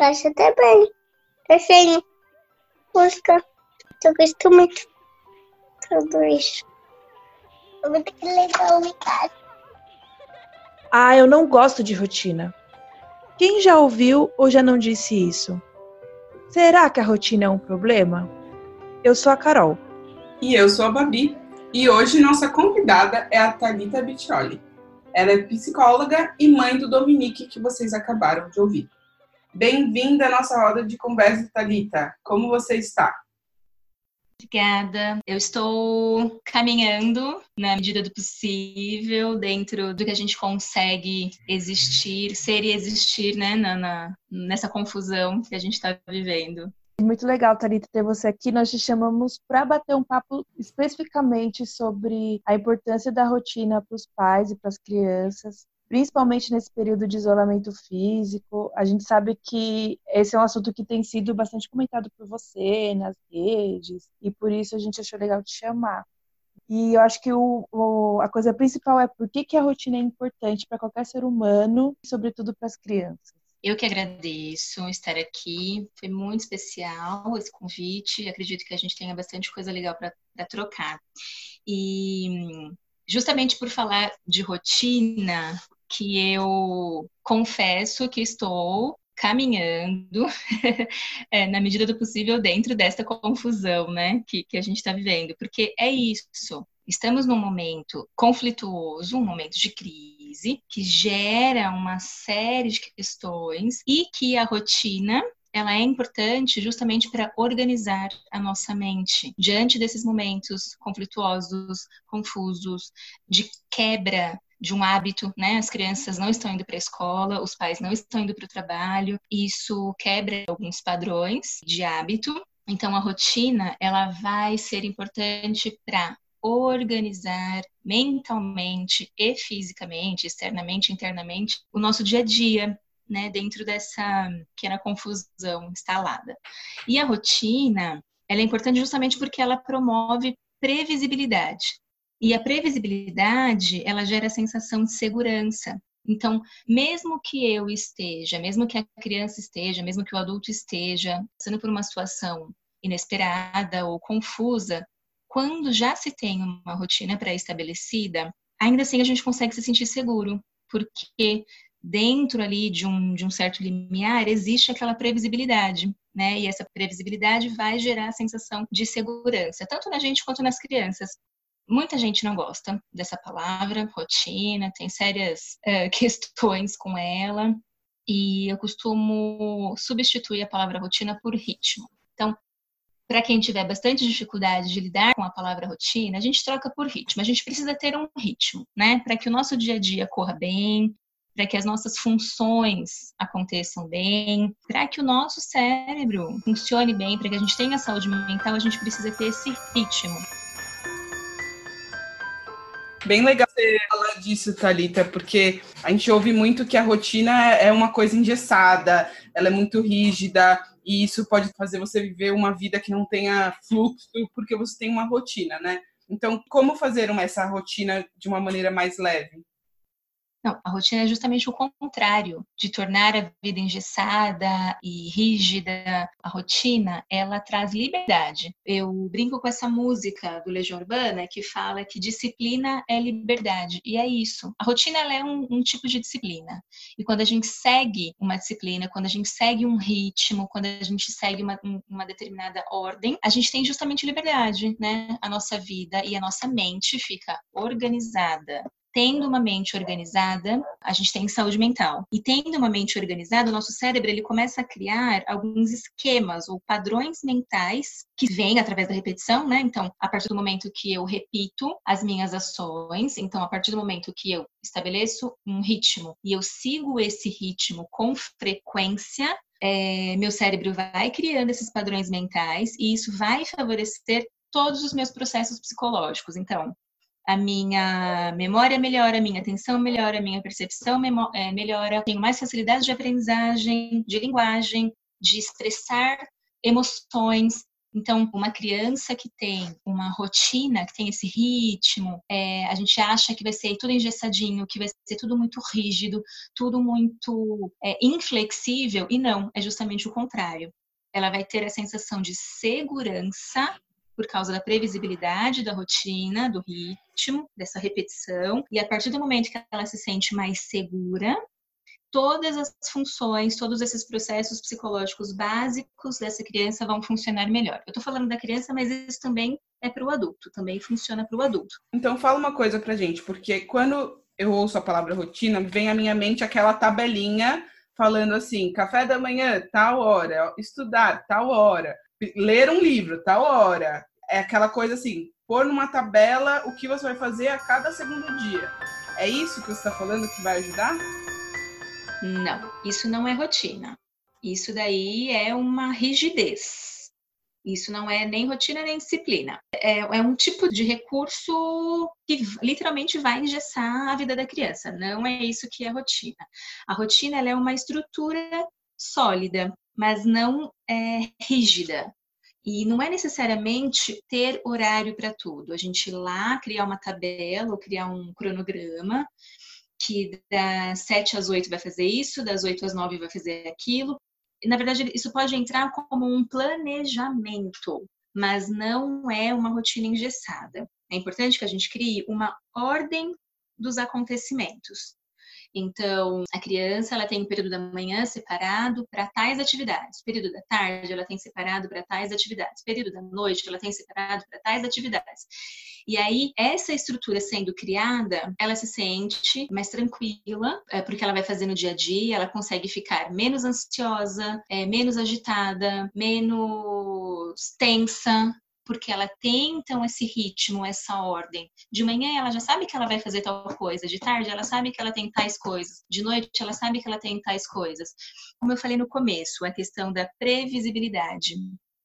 casa também. Desenho, música. Eu gosto muito tudo isso. Eu vou ter que levar em casa. Ah, eu não gosto de rotina. Quem já ouviu ou já não disse isso? Será que a rotina é um problema? Eu sou a Carol. E eu sou a Babi. E hoje nossa convidada é a Thalita Biccioli. Ela é psicóloga e mãe do Dominique, que vocês acabaram de ouvir. Bem-vinda à nossa roda de conversa, Thalita. Como você está? Obrigada. Eu estou caminhando na medida do possível, dentro do que a gente consegue existir, ser e existir, né, na, na nessa confusão que a gente está vivendo. Muito legal, Tarita, ter você aqui. Nós te chamamos para bater um papo especificamente sobre a importância da rotina para os pais e para as crianças, principalmente nesse período de isolamento físico. A gente sabe que esse é um assunto que tem sido bastante comentado por você nas redes, e por isso a gente achou legal te chamar. E eu acho que o, o, a coisa principal é por que, que a rotina é importante para qualquer ser humano, sobretudo para as crianças. Eu que agradeço estar aqui. Foi muito especial esse convite. Acredito que a gente tenha bastante coisa legal para trocar. E justamente por falar de rotina, que eu confesso que estou caminhando é, na medida do possível dentro desta confusão, né, que, que a gente está vivendo, porque é isso. Estamos num momento conflituoso, um momento de crise, que gera uma série de questões e que a rotina ela é importante justamente para organizar a nossa mente diante desses momentos conflituosos, confusos, de quebra de um hábito, né? As crianças não estão indo para a escola, os pais não estão indo para o trabalho, isso quebra alguns padrões de hábito. Então a rotina ela vai ser importante para organizar mentalmente e fisicamente, externamente, internamente, o nosso dia a dia, né, dentro dessa pequena confusão instalada. E a rotina, ela é importante justamente porque ela promove previsibilidade. E a previsibilidade, ela gera a sensação de segurança. Então, mesmo que eu esteja, mesmo que a criança esteja, mesmo que o adulto esteja passando por uma situação inesperada ou confusa, quando já se tem uma rotina pré-estabelecida, ainda assim a gente consegue se sentir seguro, porque dentro ali de um, de um certo limiar existe aquela previsibilidade, né? E essa previsibilidade vai gerar a sensação de segurança, tanto na gente quanto nas crianças. Muita gente não gosta dessa palavra, rotina, tem sérias uh, questões com ela, e eu costumo substituir a palavra rotina por ritmo. Então, para quem tiver bastante dificuldade de lidar com a palavra rotina, a gente troca por ritmo. A gente precisa ter um ritmo, né? Para que o nosso dia a dia corra bem, para que as nossas funções aconteçam bem, para que o nosso cérebro funcione bem, para que a gente tenha saúde mental, a gente precisa ter esse ritmo. Bem legal você falar disso, Thalita, porque a gente ouve muito que a rotina é uma coisa engessada, ela é muito rígida, e isso pode fazer você viver uma vida que não tenha fluxo, porque você tem uma rotina, né? Então, como fazer essa rotina de uma maneira mais leve? Não, a rotina é justamente o contrário de tornar a vida engessada e rígida. A rotina, ela traz liberdade. Eu brinco com essa música do Legião Urbana que fala que disciplina é liberdade. E é isso. A rotina ela é um, um tipo de disciplina. E quando a gente segue uma disciplina, quando a gente segue um ritmo, quando a gente segue uma, uma determinada ordem, a gente tem justamente liberdade, né? A nossa vida e a nossa mente fica organizada tendo uma mente organizada, a gente tem saúde mental. E tendo uma mente organizada, o nosso cérebro ele começa a criar alguns esquemas ou padrões mentais que vêm através da repetição, né? Então, a partir do momento que eu repito as minhas ações, então a partir do momento que eu estabeleço um ritmo e eu sigo esse ritmo com frequência, é, meu cérebro vai criando esses padrões mentais e isso vai favorecer todos os meus processos psicológicos. Então, a minha memória melhora, a minha atenção melhora, a minha percepção é, melhora, tenho mais facilidade de aprendizagem, de linguagem, de expressar emoções. Então, uma criança que tem uma rotina, que tem esse ritmo, é, a gente acha que vai ser tudo engessadinho, que vai ser tudo muito rígido, tudo muito é, inflexível, e não, é justamente o contrário. Ela vai ter a sensação de segurança por causa da previsibilidade da rotina, do ritmo, dessa repetição, e a partir do momento que ela se sente mais segura, todas as funções, todos esses processos psicológicos básicos dessa criança vão funcionar melhor. Eu estou falando da criança, mas isso também é para o adulto, também funciona para o adulto. Então fala uma coisa pra gente, porque quando eu ouço a palavra rotina, vem à minha mente aquela tabelinha falando assim: café da manhã, tal hora, estudar, tal hora, ler um livro, tal hora. É aquela coisa assim, pôr numa tabela o que você vai fazer a cada segundo dia. É isso que você está falando que vai ajudar? Não, isso não é rotina. Isso daí é uma rigidez. Isso não é nem rotina nem disciplina. É, é, um tipo de recurso que literalmente vai engessar a vida da criança. Não é isso que é rotina. A rotina é uma estrutura sólida, mas não é rígida. E não é necessariamente ter horário para tudo. A gente ir lá criar uma tabela ou criar um cronograma que das 7 às 8 vai fazer isso, das 8 às 9 vai fazer aquilo. Na verdade, isso pode entrar como um planejamento, mas não é uma rotina engessada. É importante que a gente crie uma ordem dos acontecimentos. Então, a criança ela tem o período da manhã separado para tais atividades, período da tarde ela tem separado para tais atividades, período da noite ela tem separado para tais atividades. E aí, essa estrutura sendo criada, ela se sente mais tranquila, é, porque ela vai fazer no dia a dia, ela consegue ficar menos ansiosa, é, menos agitada, menos tensa, porque ela tem então esse ritmo, essa ordem. De manhã ela já sabe que ela vai fazer tal coisa, de tarde ela sabe que ela tem tais coisas, de noite ela sabe que ela tem tais coisas. Como eu falei no começo, a questão da previsibilidade.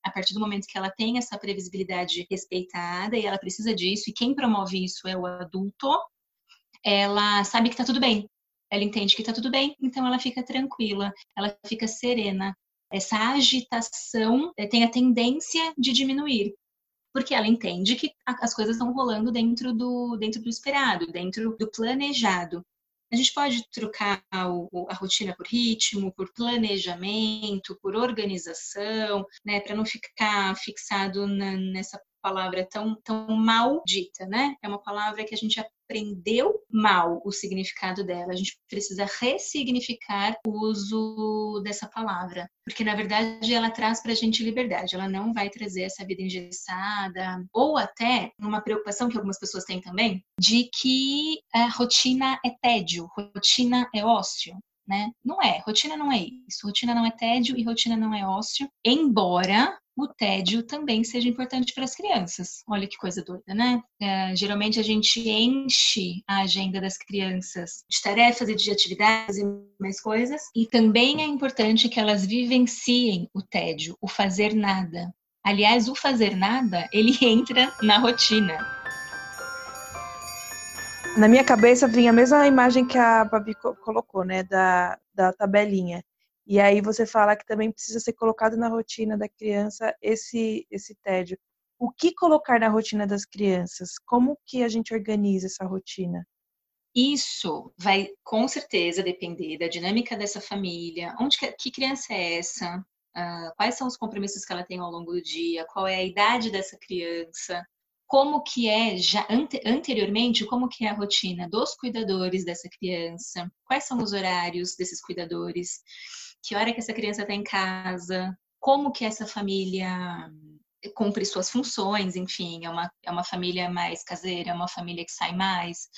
A partir do momento que ela tem essa previsibilidade respeitada e ela precisa disso, e quem promove isso é o adulto, ela sabe que tá tudo bem. Ela entende que tá tudo bem, então ela fica tranquila, ela fica serena. Essa agitação eh, tem a tendência de diminuir porque ela entende que as coisas estão rolando dentro do, dentro do esperado, dentro do planejado. A gente pode trocar a rotina por ritmo, por planejamento, por organização, né, para não ficar fixado na, nessa palavra tão, tão maldita, né? É uma palavra que a gente aprendeu mal o significado dela. A gente precisa ressignificar o uso dessa palavra, porque na verdade ela traz para a gente liberdade. Ela não vai trazer essa vida engessada ou até uma preocupação que algumas pessoas têm também de que a rotina é tédio, rotina é ócio. Né? Não é, rotina não é isso. Rotina não é tédio e rotina não é ócio, embora o tédio também seja importante para as crianças. Olha que coisa doida, né? É, geralmente a gente enche a agenda das crianças de tarefas e de atividades e mais coisas, e também é importante que elas vivenciem o tédio, o fazer nada. Aliás, o fazer nada, ele entra na rotina. Na minha cabeça vinha a mesma imagem que a Babi colocou, né, da, da tabelinha. E aí você fala que também precisa ser colocado na rotina da criança esse esse tédio. O que colocar na rotina das crianças? Como que a gente organiza essa rotina? Isso vai com certeza depender da dinâmica dessa família, onde que, que criança é essa, uh, quais são os compromissos que ela tem ao longo do dia, qual é a idade dessa criança, como que é já ante, anteriormente, como que é a rotina dos cuidadores dessa criança, quais são os horários desses cuidadores que hora que essa criança está em casa, como que essa família cumpre suas funções, enfim, é uma, é uma família mais caseira, é uma família que sai mais,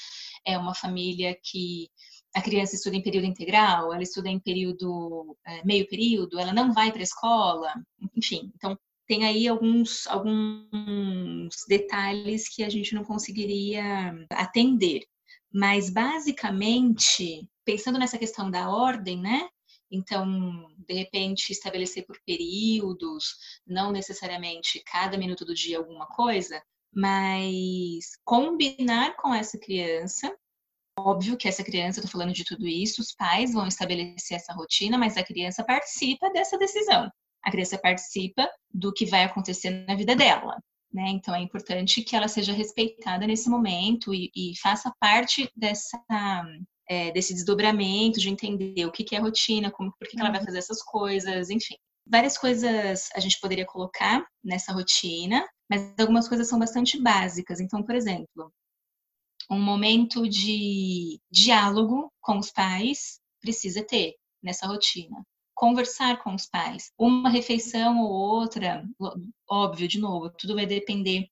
é uma família que a criança estuda em período integral, ela estuda em período, é, meio período, ela não vai para a escola, enfim, então tem aí alguns, alguns detalhes que a gente não conseguiria atender. Mas, basicamente, pensando nessa questão da ordem, né? Então, de repente, estabelecer por períodos, não necessariamente cada minuto do dia alguma coisa, mas combinar com essa criança. Óbvio que essa criança, estou falando de tudo isso, os pais vão estabelecer essa rotina, mas a criança participa dessa decisão. a criança participa do que vai acontecer na vida dela. Né? Então é importante que ela seja respeitada nesse momento e, e faça parte dessa é, desse desdobramento, de entender o que, que é rotina, como, por que, que ela vai uhum. fazer essas coisas, enfim. Várias coisas a gente poderia colocar nessa rotina, mas algumas coisas são bastante básicas. Então, por exemplo, um momento de diálogo com os pais precisa ter nessa rotina. Conversar com os pais. Uma refeição ou outra, óbvio, de novo, tudo vai depender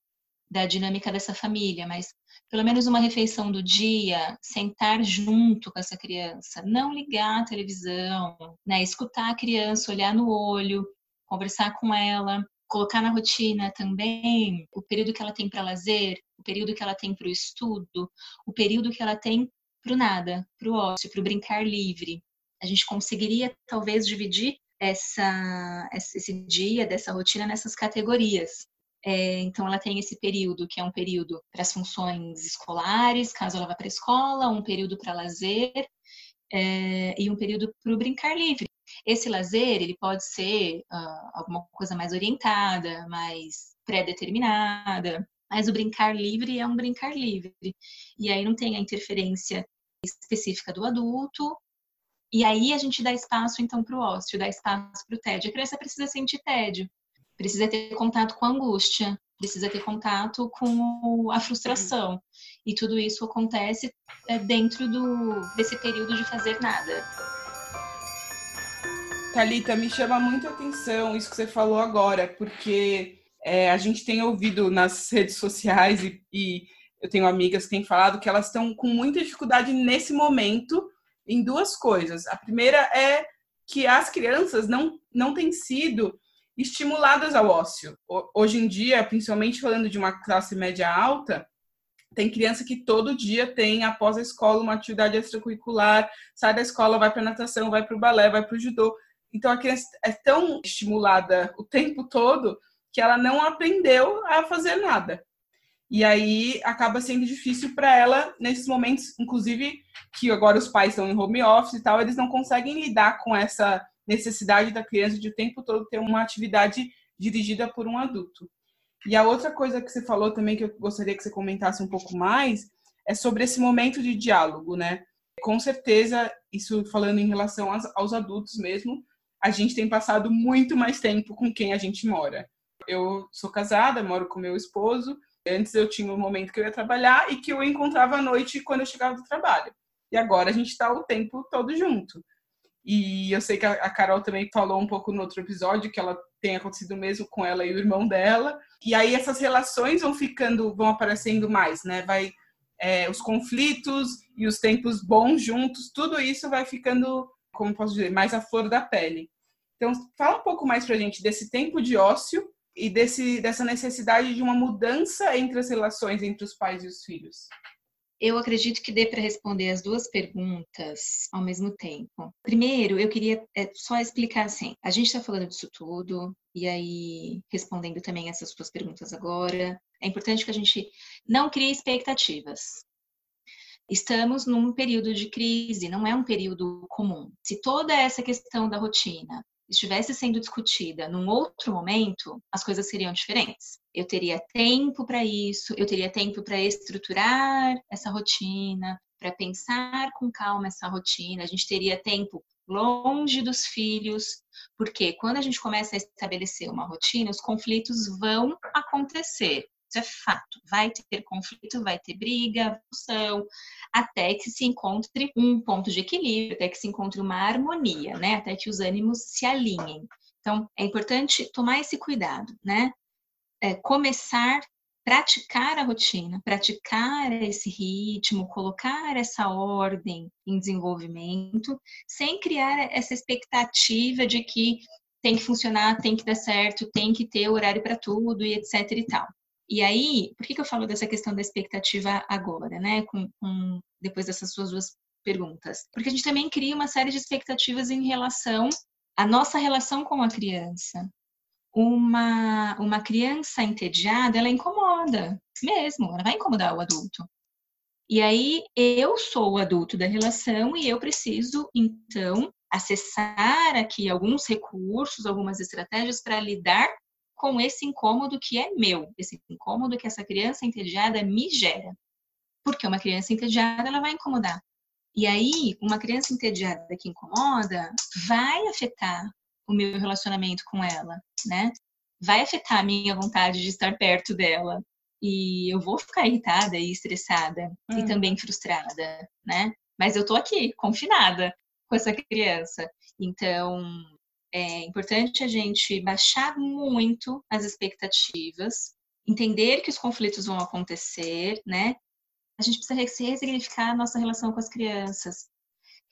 da dinâmica dessa família, mas pelo menos uma refeição do dia, sentar junto com essa criança, não ligar a televisão, né? Escutar a criança, olhar no olho, conversar com ela, colocar na rotina também o período que ela tem para lazer, o período que ela tem para o estudo, o período que ela tem para o nada, para o ócio, para o brincar livre. A gente conseguiria talvez dividir essa, esse dia dessa rotina nessas categorias. É, então, ela tem esse período, que é um período para as funções escolares, caso ela vá para a escola, um período para lazer é, e um período para o brincar livre. Esse lazer, ele pode ser uh, alguma coisa mais orientada, mais pré-determinada, mas o brincar livre é um brincar livre. E aí não tem a interferência específica do adulto, e aí a gente dá espaço, então, para o ócio, dá espaço para o tédio. A criança precisa sentir tédio precisa ter contato com a angústia, precisa ter contato com a frustração. E tudo isso acontece é, dentro do, desse período de fazer nada. Thalita, me chama muito a atenção isso que você falou agora, porque é, a gente tem ouvido nas redes sociais e, e eu tenho amigas que têm falado que elas estão com muita dificuldade nesse momento em duas coisas. A primeira é que as crianças não, não têm sido estimuladas ao ócio. Hoje em dia, principalmente falando de uma classe média alta, tem criança que todo dia tem, após a escola, uma atividade extracurricular, sai da escola, vai para natação, vai para o balé, vai para o judô. Então a criança é tão estimulada o tempo todo que ela não aprendeu a fazer nada. E aí acaba sendo difícil para ela nesses momentos, inclusive que agora os pais estão em home office e tal, eles não conseguem lidar com essa necessidade da criança de o tempo todo ter uma atividade dirigida por um adulto. E a outra coisa que você falou também que eu gostaria que você comentasse um pouco mais é sobre esse momento de diálogo, né? Com certeza, isso falando em relação aos, adultos mesmo, a gente tem passado muito mais tempo com quem a gente mora. Eu sou casada, moro com meu esposo. Antes eu tinha um momento que eu ia trabalhar e que eu encontrava à noite quando eu chegava do trabalho. E agora a gente está o tempo todo junto. E eu sei que a Carol também falou um pouco no outro episódio que ela tem acontecido mesmo com ela e o irmão dela. E aí essas relações vão ficando, vão aparecendo mais, né? Vai é, os conflitos e os tempos bons juntos, tudo isso vai ficando, como posso dizer, mais à flor da pele. Então, fala um pouco mais pra gente desse tempo de ócio e desse, dessa necessidade de uma mudança entre as relações entre os pais e os filhos. Eu acredito que dê para responder as duas perguntas ao mesmo tempo. Primeiro, eu queria é, só explicar assim: a gente está falando disso tudo, e aí respondendo também essas suas perguntas agora, é importante que a gente não crie expectativas. Estamos num período de crise, não é um período comum. Se toda essa questão da rotina estivesse sendo discutida num outro momento, as coisas seriam diferentes. Eu teria tempo para isso, eu teria tempo para estruturar essa rotina, para pensar com calma essa rotina, a gente teria tempo longe dos filhos, porque quando a gente começa a estabelecer uma rotina, os conflitos vão acontecer. Isso é fato. Vai ter conflito, vai ter briga, função, até que se encontre um ponto de equilíbrio, até que se encontre uma harmonia, né? Até que os ânimos se alinhem. Então, é importante tomar esse cuidado, né? É, começar praticar a rotina, praticar esse ritmo, colocar essa ordem em desenvolvimento, sem criar essa expectativa de que tem que funcionar, tem que dar certo, tem que ter horário para tudo e etc e tal. E aí, por que, que eu falo dessa questão da expectativa agora, né? Com, com, depois dessas suas duas perguntas. Porque a gente também cria uma série de expectativas em relação à nossa relação com a criança. Uma, uma criança entediada, ela incomoda mesmo, ela vai incomodar o adulto. E aí eu sou o adulto da relação e eu preciso, então, acessar aqui alguns recursos, algumas estratégias para lidar com esse incômodo que é meu, esse incômodo que essa criança entediada me gera. Porque uma criança entediada, ela vai incomodar. E aí, uma criança entediada que incomoda vai afetar o meu relacionamento com ela, né? Vai afetar a minha vontade de estar perto dela. E eu vou ficar irritada e estressada e Uhum. também frustrada, né? Mas eu tô aqui, confinada com essa criança. Então, é importante a gente baixar muito as expectativas, entender que os conflitos vão acontecer, né? A gente precisa ressignificar a nossa relação com as crianças,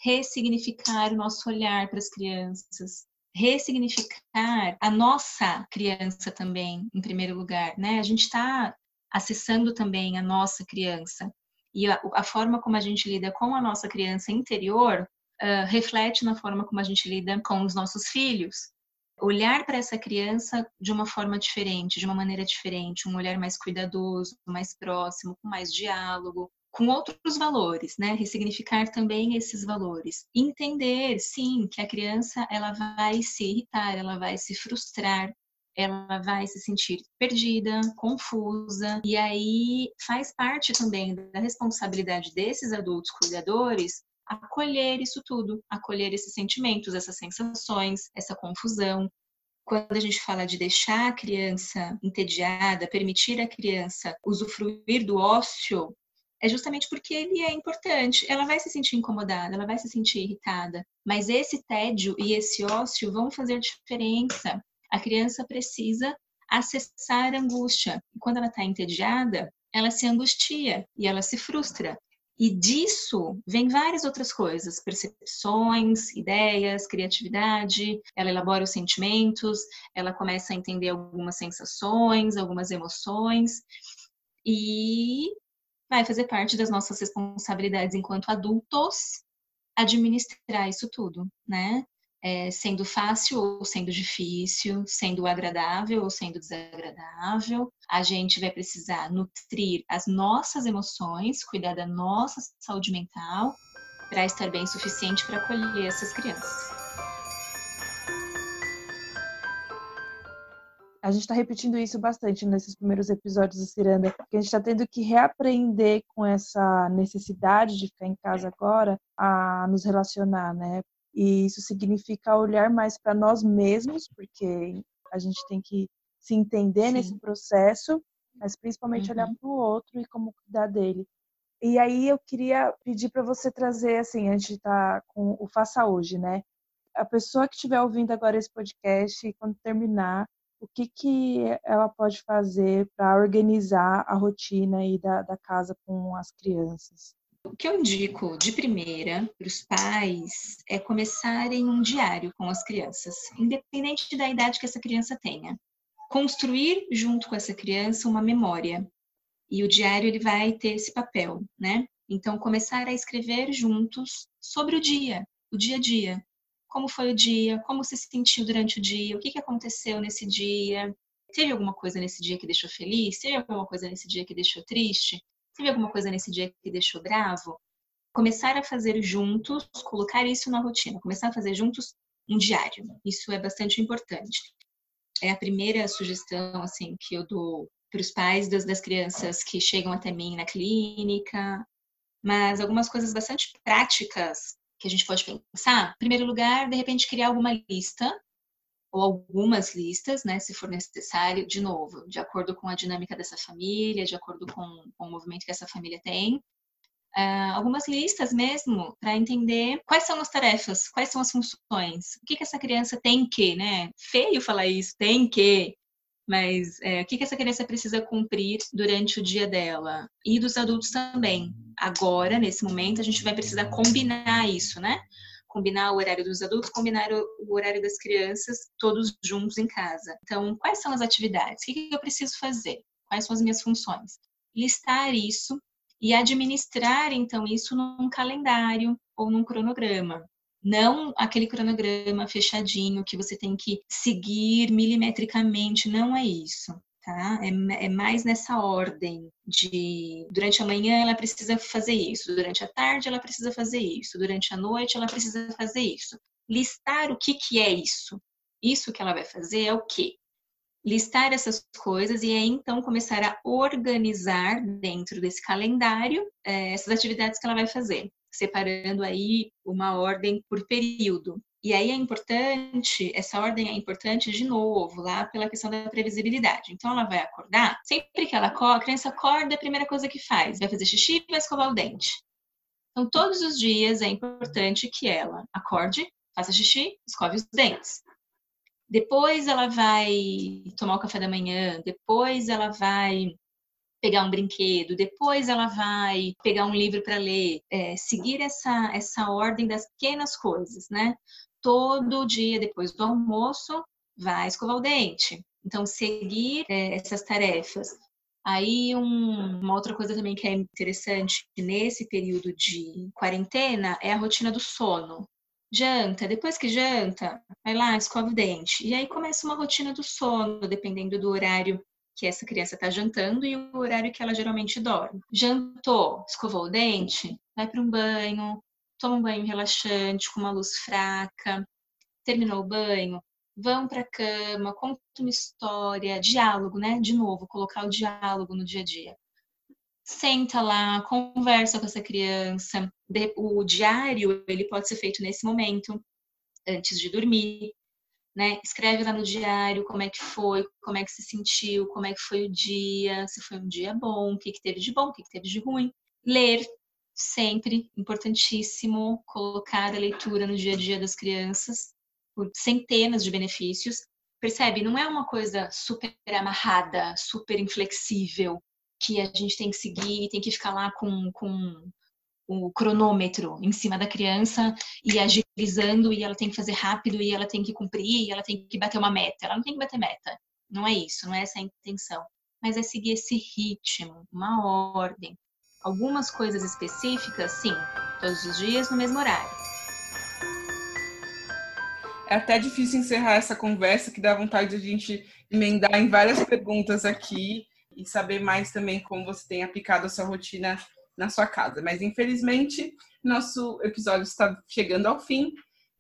ressignificar o nosso olhar para as crianças, ressignificar a nossa criança também, em primeiro lugar, né? A gente está acessando também a nossa criança e a, a, forma como a gente lida com a nossa criança interior uh, reflete na forma como a gente lida com os nossos filhos. Olhar para essa criança de uma forma diferente, de uma maneira diferente, um olhar mais cuidadoso, mais próximo, com mais diálogo, com outros valores, né? Ressignificar também esses valores. Entender, sim, que a criança ela vai se irritar, ela vai se frustrar, ela vai se sentir perdida, confusa, e aí faz parte também da responsabilidade desses adultos cuidadores acolher isso tudo, acolher esses sentimentos, essas sensações, essa confusão. Quando a gente fala de deixar a criança entediada, permitir a criança usufruir do ócio, é justamente porque ele é importante. Ela vai se sentir incomodada, ela vai se sentir irritada, mas esse tédio e esse ócio vão fazer diferença. A criança precisa acessar a angústia. Quando ela está entediada, ela se angustia e ela se frustra. E disso vem várias outras coisas, percepções, ideias, criatividade, ela elabora os sentimentos, ela começa a entender algumas sensações, algumas emoções, e vai fazer parte das nossas responsabilidades enquanto adultos administrar isso tudo, né? É, sendo fácil ou sendo difícil, sendo agradável ou sendo desagradável. A gente vai precisar nutrir as nossas emoções, cuidar da nossa saúde mental, para estar bem suficiente para acolher essas crianças. A gente está repetindo isso bastante nesses primeiros episódios do Ciranda, porque a gente está tendo que reaprender com essa necessidade de ficar em casa agora a nos relacionar, né? E isso significa olhar mais para nós mesmos, porque a gente tem que se entender Sim. nesse processo, mas principalmente uhum. olhar para o outro e como cuidar dele. E aí eu queria pedir para você trazer, assim, a gente está com o Faça Hoje, né? A pessoa que estiver ouvindo agora esse podcast, quando terminar, o que, que ela pode fazer para organizar a rotina aí da, da casa com as crianças? O que eu indico de primeira para os pais é começarem um diário com as crianças, independente da idade que essa criança tenha. Construir junto com essa criança uma memória. E o diário ele vai ter esse papel, né? Então começar a escrever juntos sobre o dia, o dia a dia. Como foi o dia, como se sentiu durante o dia, o que aconteceu nesse dia, teve alguma coisa nesse dia que deixou feliz, teve alguma coisa nesse dia que deixou triste, Teve alguma coisa nesse dia que deixou bravo? Começar a fazer juntos, colocar isso na rotina, começar a fazer juntos um diário. Isso é bastante importante. É a primeira sugestão assim que eu dou para os pais das, das crianças que chegam até mim na clínica, mas algumas coisas bastante práticas que a gente pode pensar. Em primeiro lugar, de repente criar alguma lista ou algumas listas, né, se for necessário, de novo, de acordo com a dinâmica dessa família, de acordo com, com o movimento que essa família tem. Uh, algumas listas mesmo para entender quais são as tarefas, quais são as funções, o que, que essa criança tem que, né? Feio falar isso, tem que, mas é, o que, que essa criança precisa cumprir durante o dia dela e dos adultos também. Agora, nesse momento, a gente vai precisar combinar isso, né? Combinar o horário dos adultos, combinar o horário das crianças, todos juntos em casa. Então, quais são as atividades? O que eu preciso fazer? Quais são as minhas funções? Listar isso e administrar, então, isso num calendário ou num cronograma. Não aquele cronograma fechadinho que você tem que seguir milimetricamente, não é isso. Tá? É, é, mais nessa ordem de durante a manhã ela precisa fazer isso, durante a tarde ela precisa fazer isso, durante a noite ela precisa fazer isso. Listar o que, que é isso. Isso que ela vai fazer é o quê? Listar essas coisas e aí então começar a organizar dentro desse calendário é, essas atividades que ela vai fazer, separando aí uma ordem por período. E aí é importante, essa ordem é importante de novo, lá pela questão da previsibilidade. Então ela vai acordar, sempre que ela acorda, a criança acorda, a primeira coisa que faz, vai fazer xixi e vai escovar o dente. Então todos os dias é importante que ela acorde, faça xixi, escove os dentes. Depois ela vai tomar o café da manhã, depois ela vai pegar um brinquedo, depois ela vai pegar um livro para ler, é, seguir essa, essa ordem das pequenas coisas, né? Todo dia depois do almoço vai escovar o dente. Então, seguir é, essas tarefas. Aí, um, uma outra coisa também que é interessante nesse período de quarentena é a rotina do sono. Janta, depois que janta, vai lá, escova o dente. E aí começa uma rotina do sono, dependendo do horário que essa criança está jantando e o horário que ela geralmente dorme. Jantou, escovou o dente, vai para um banho, toma um banho relaxante com uma luz fraca, terminou o banho, vão para a cama, conta uma história, diálogo, né? De novo, colocar o diálogo no dia a dia. Senta lá, conversa com essa criança. O diário, ele pode ser feito nesse momento, antes de dormir, né? Escreve lá no diário como é que foi, como é que se sentiu, como é que foi o dia, se foi um dia bom, o que, que teve de bom, o que, que teve de ruim. Ler sempre importantíssimo colocar a leitura no dia a dia das crianças, por centenas de benefícios. Percebe? Não é uma coisa super amarrada, super inflexível, que a gente tem que seguir e tem que ficar lá com, com o cronômetro em cima da criança e agilizando e ela tem que fazer rápido e ela tem que cumprir e ela tem que bater uma meta. Ela não tem que bater meta. Não é isso, não é essa a intenção. Mas é seguir esse ritmo, uma ordem, Algumas coisas específicas, sim, todos os dias no mesmo horário. É até difícil encerrar essa conversa, que dá vontade de a gente emendar em várias perguntas aqui e saber mais também como você tem aplicado a sua rotina na sua casa. Mas infelizmente, nosso episódio está chegando ao fim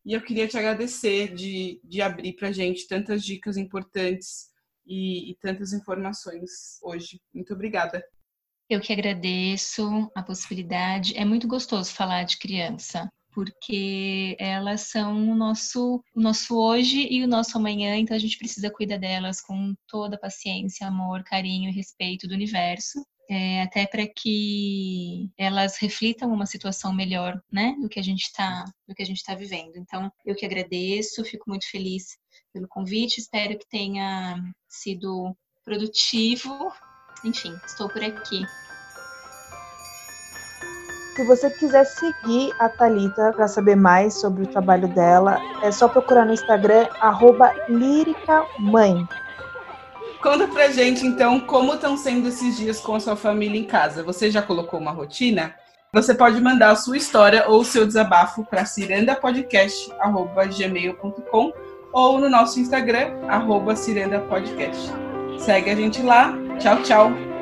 e eu queria te agradecer de, de abrir para a gente tantas dicas importantes e, e tantas informações hoje. Muito obrigada. Eu que agradeço a possibilidade. É muito gostoso falar de criança, porque elas são o nosso, o nosso hoje e o nosso amanhã, então a gente precisa cuidar delas com toda a paciência, amor, carinho e respeito do universo. É, até para que elas reflitam uma situação melhor, né, do que a gente está, do que a gente está vivendo. Então, eu que agradeço, fico muito feliz pelo convite, espero que tenha sido produtivo enfim, estou por aqui. Se você quiser seguir a Talita para saber mais sobre o trabalho dela, é só procurar no Instagram @líricamãe. Conta pra gente então como estão sendo esses dias com a sua família em casa. Você já colocou uma rotina? Você pode mandar a sua história ou o seu desabafo para cirandapodcast@gmail.com ou no nosso Instagram @cirandapodcast. Segue a gente lá Tchau, tchau.